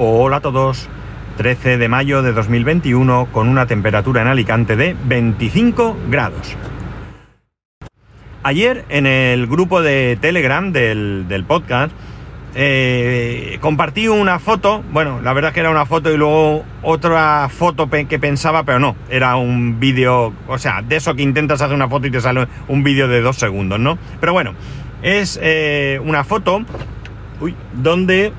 Hola a todos. 13 de mayo de 2021 con una temperatura en Alicante de 25 grados. Ayer en el grupo de Telegram del, del podcast eh, compartí una foto, bueno, la verdad que era una foto y luego otra foto que pensaba, pero no, era un vídeo, o sea, de eso que intentas hacer una foto y te sale un vídeo de dos segundos, ¿no? Pero bueno, es eh, una foto uy, donde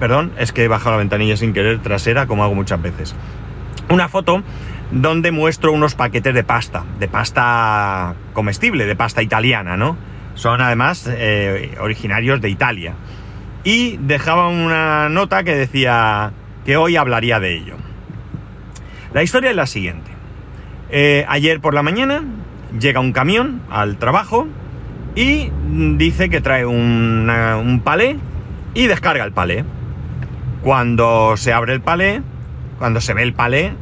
Perdón, es que he bajado la ventanilla sin querer trasera, como hago muchas veces. Una foto donde muestro unos paquetes de pasta, de pasta comestible, de pasta italiana, ¿no? Son además eh, originarios de Italia. Y dejaba una nota que decía que hoy hablaría de ello. La historia es la siguiente. Eh, ayer por la mañana llega un camión al trabajo y dice que trae un palé y descarga el palé. Cuando se abre el palé, cuando se ve el palé,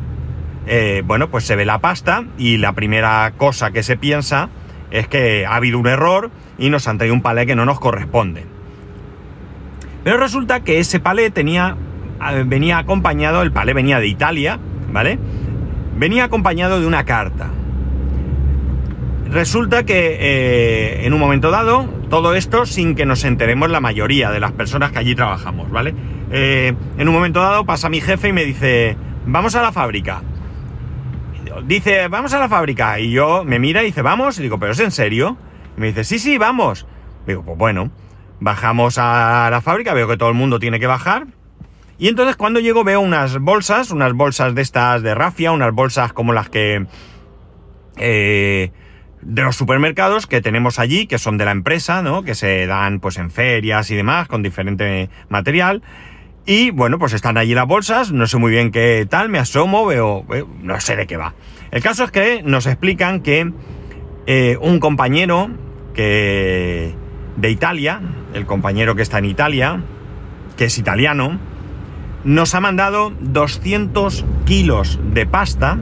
eh, bueno, pues se ve la pasta y la primera cosa que se piensa es que ha habido un error y nos han traído un palé que no nos corresponde. Pero resulta que ese palé tenía, eh, venía acompañado, el palé venía de Italia, ¿vale? Venía acompañado de una carta. Resulta que eh, en un momento dado, todo esto sin que nos enteremos la mayoría de las personas que allí trabajamos, ¿vale? Eh, en un momento dado pasa mi jefe y me dice, vamos a la fábrica. Dice, vamos a la fábrica. Y yo me mira y dice, vamos. Y digo, ¿pero es en serio? Y me dice, sí, sí, vamos. Digo, pues bueno, bajamos a la fábrica, veo que todo el mundo tiene que bajar. Y entonces cuando llego veo unas bolsas, unas bolsas de estas de rafia, unas bolsas como las que... Eh, de los supermercados que tenemos allí, que son de la empresa, ¿no? Que se dan pues en ferias y demás, con diferente material. Y bueno, pues están allí las bolsas, no sé muy bien qué tal, me asomo, veo, no sé de qué va. El caso es que nos explican que eh, un compañero que de Italia, el compañero que está en Italia, que es italiano, nos ha mandado 200 kilos de pasta,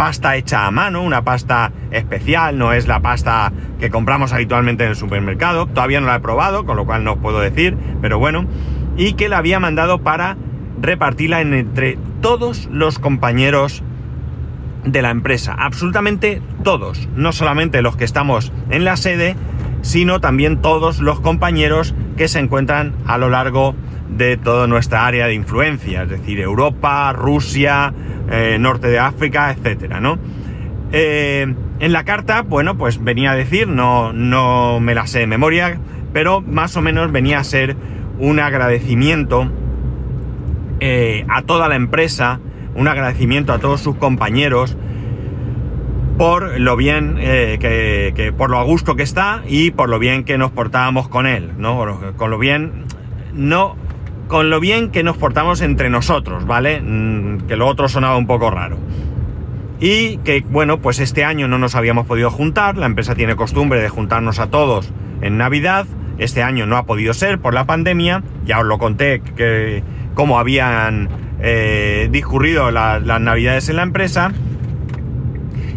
pasta hecha a mano, una pasta especial, no es la pasta que compramos habitualmente en el supermercado, todavía no la he probado, con lo cual no puedo decir, pero bueno, y que la había mandado para repartirla entre todos los compañeros de la empresa, absolutamente todos, no solamente los que estamos en la sede, sino también todos los compañeros que se encuentran a lo largo de toda nuestra área de influencia, es decir, Europa, Rusia, eh, norte de África, etcétera, ¿no? Eh, en la carta, bueno, pues venía a decir, no, no me la sé de memoria, pero más o menos venía a ser un agradecimiento eh, a toda la empresa, un agradecimiento a todos sus compañeros por lo bien eh, que, por lo a gusto que está y por lo bien que nos portábamos con él, ¿no? Con lo bien, no, con lo bien que nos portamos entre nosotros, ¿vale? Mm, que lo otro sonaba un poco raro. Y que, bueno, pues este año no nos habíamos podido juntar, la empresa tiene costumbre de juntarnos a todos en Navidad, este año no ha podido ser por la pandemia, ya os lo conté que cómo habían eh, discurrido las navidades en la empresa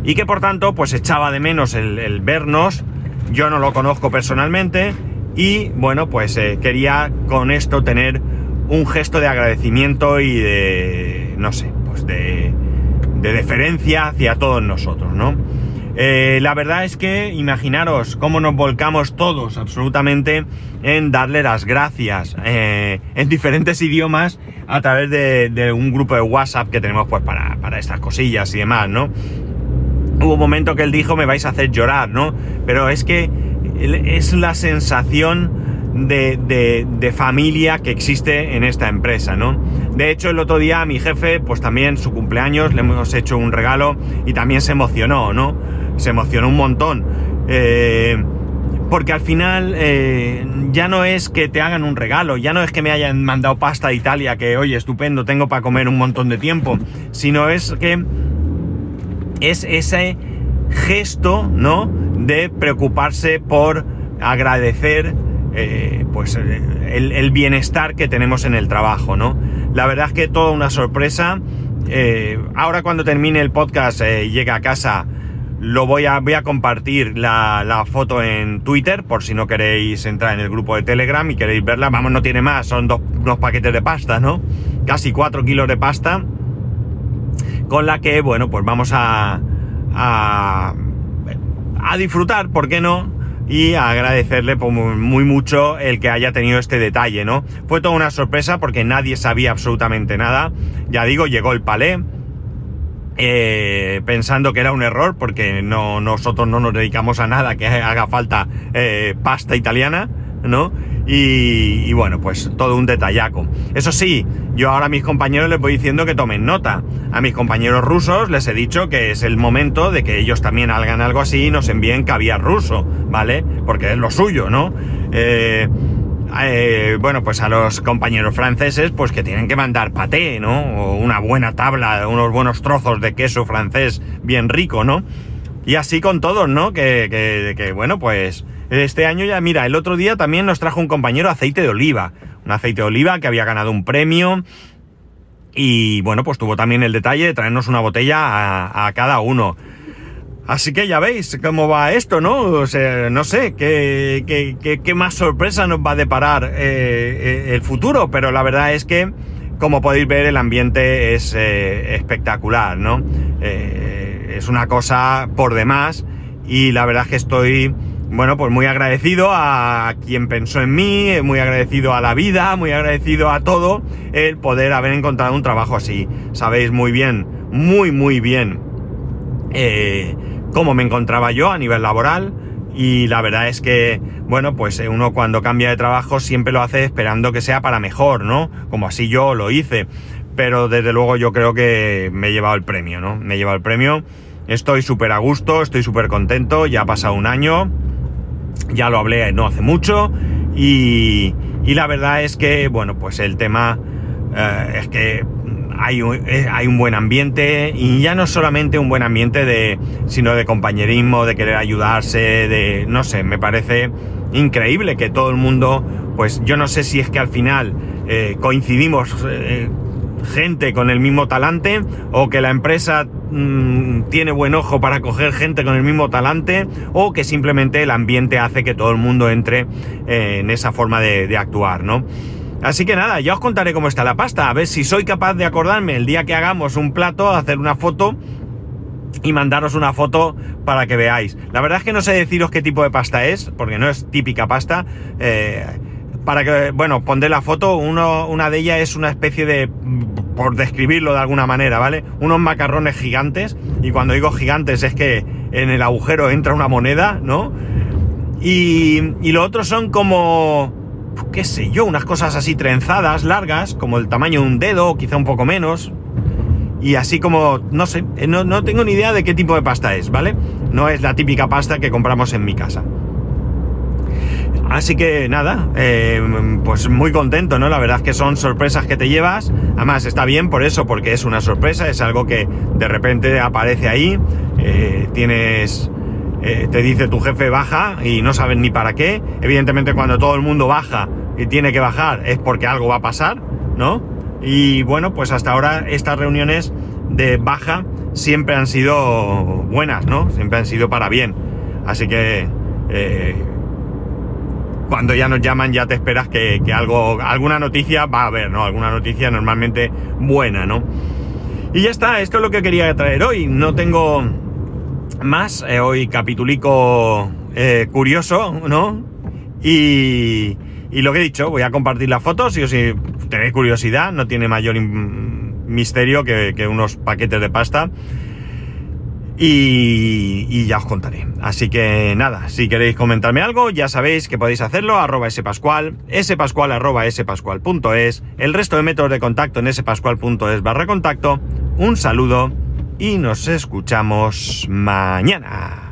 y que por tanto pues echaba de menos el, vernos, yo no lo conozco personalmente y bueno pues eh, quería con esto tener un gesto de agradecimiento y de no sé pues de, de deferencia hacia todos nosotros, ¿no? Eh, la verdad es que imaginaros cómo nos volcamos todos absolutamente en darle las gracias eh, en diferentes idiomas a través de, un grupo de WhatsApp que tenemos pues para, estas cosillas y demás, ¿no? Hubo un momento que él dijo me vais a hacer llorar, ¿no? Pero es que es la sensación de, de, familia que existe en esta empresa, ¿no? De hecho, el otro día a mi jefe, pues también su cumpleaños, le hemos hecho un regalo y también se emocionó, ¿no? se emocionó un montón. Eh, porque al final eh, ya no es que te hagan un regalo, ya no es que me hayan mandado pasta de Italia, que oye, estupendo, tengo para comer un montón de tiempo, sino es que es ese gesto, ¿no? De preocuparse por agradecer eh, pues el, bienestar que tenemos en el trabajo, ¿no? La verdad es que toda una sorpresa. ahora cuando termine el podcast y llegue a casa lo voy a, voy a compartir la, la, foto en Twitter por si no queréis entrar en el grupo de Telegram y queréis verla. Vamos, no tiene más, son dos, unos paquetes de pasta, ¿no? Casi 4 kilos de pasta. Con la que, bueno, pues vamos a, a, a disfrutar, ¿por qué no? Y agradecerle pues, muy mucho el que haya tenido este detalle, ¿no? Fue toda una sorpresa porque nadie sabía absolutamente nada. Ya digo, llegó el palé eh, pensando que era un error, porque no, nosotros no nos dedicamos a nada que haga falta eh, pasta italiana, ¿no? Y, bueno, pues todo un detallaco. Eso sí, yo ahora a mis compañeros les voy diciendo que tomen nota. A mis compañeros rusos les he dicho que es el momento de que ellos también hagan algo así y nos envíen caviar ruso, ¿vale? Porque es lo suyo, ¿no? Eh, eh, bueno, pues a los compañeros franceses, pues que tienen que mandar paté, ¿no? O una buena tabla, unos buenos trozos de queso francés bien rico, ¿no? Y así con todos, ¿no? Que, que, que, bueno, pues este año ya, mira, el otro día también nos trajo un compañero aceite de oliva. Un aceite de oliva que había ganado un premio. Y bueno, pues tuvo también el detalle de traernos una botella a, cada uno. Así que ya veis cómo va esto, ¿no? O sea, no sé qué, qué, qué, más sorpresa nos va a deparar eh, eh, el futuro, pero la verdad es que, como podéis ver, el ambiente es eh, espectacular, ¿no? Eh, es una cosa por demás y la verdad es que estoy, bueno, pues muy agradecido a quien pensó en mí, muy agradecido a la vida, muy agradecido a todo el poder haber encontrado un trabajo así. Sabéis muy bien, muy, muy bien. Eh, cómo me encontraba yo a nivel laboral y la verdad es que, bueno, pues eh, uno cuando cambia de trabajo siempre lo hace esperando que sea para mejor, ¿no? Como así yo lo hice. Pero desde luego yo creo que me he llevado el premio, ¿no? Me he llevado el premio. Estoy súper a gusto, estoy súper contento, ya ha pasado un año, ya lo hablé no hace mucho y, y la verdad es que, bueno, pues el tema eh, es que hay un, eh, hay un, buen ambiente y ya no solamente un buen ambiente de, sino de compañerismo, de querer ayudarse, de, no sé, me parece increíble que todo el mundo, pues yo no sé si es que al final eh, coincidimos eh, gente con el mismo talante o que la empresa mmm, tiene buen ojo para coger gente con el mismo talante o que simplemente el ambiente hace que todo el mundo entre eh, en esa forma de, de actuar, ¿no? Así que nada, ya os contaré cómo está la pasta, a ver si soy capaz de acordarme el día que hagamos un plato, hacer una foto y mandaros una foto para que veáis. La verdad es que no sé deciros qué tipo de pasta es, porque no es típica pasta. Eh, para que, bueno, pondré la foto, una de ellas es una especie de, por describirlo de alguna manera, ¿vale? Unos macarrones gigantes, y cuando digo gigantes es que en el agujero entra una moneda, ¿no? Y, y lo otro son como qué sé yo, unas cosas así trenzadas, largas, como el tamaño de un dedo, quizá un poco menos. Y así como, no sé, eh, no, no, tengo ni idea de qué tipo de pasta es, ¿vale? No es la típica pasta que compramos en mi casa. Así que nada, eh, pues muy contento, ¿no? La verdad es que son sorpresas que te llevas. Además está bien por eso, porque es una sorpresa, es algo que de repente aparece ahí. Eh, tienes eh, te dice tu jefe baja y no sabes ni para qué. Evidentemente cuando todo el mundo baja y tiene que bajar es porque algo va a pasar, ¿no? Y bueno, pues hasta ahora estas reuniones de baja siempre han sido buenas, ¿no? Siempre han sido para bien. Así que eh, cuando ya nos llaman ya te esperas que, que, algo, alguna noticia va a haber, ¿no? Alguna noticia normalmente buena, ¿no? Y ya está, esto es lo que quería traer hoy. No tengo más, eh, hoy capitulico eh, curioso, ¿no? Y, y, lo que he dicho, voy a compartir las fotos y si tenéis curiosidad, no tiene mayor misterio que, que, unos paquetes de pasta. Y, y, ya os contaré. Así que nada, si queréis comentarme algo, ya sabéis que podéis hacerlo, arroba spascual, spascual arroba spascual.es, el resto de métodos de contacto en spascual.es barra contacto. Un saludo y nos escuchamos mañana.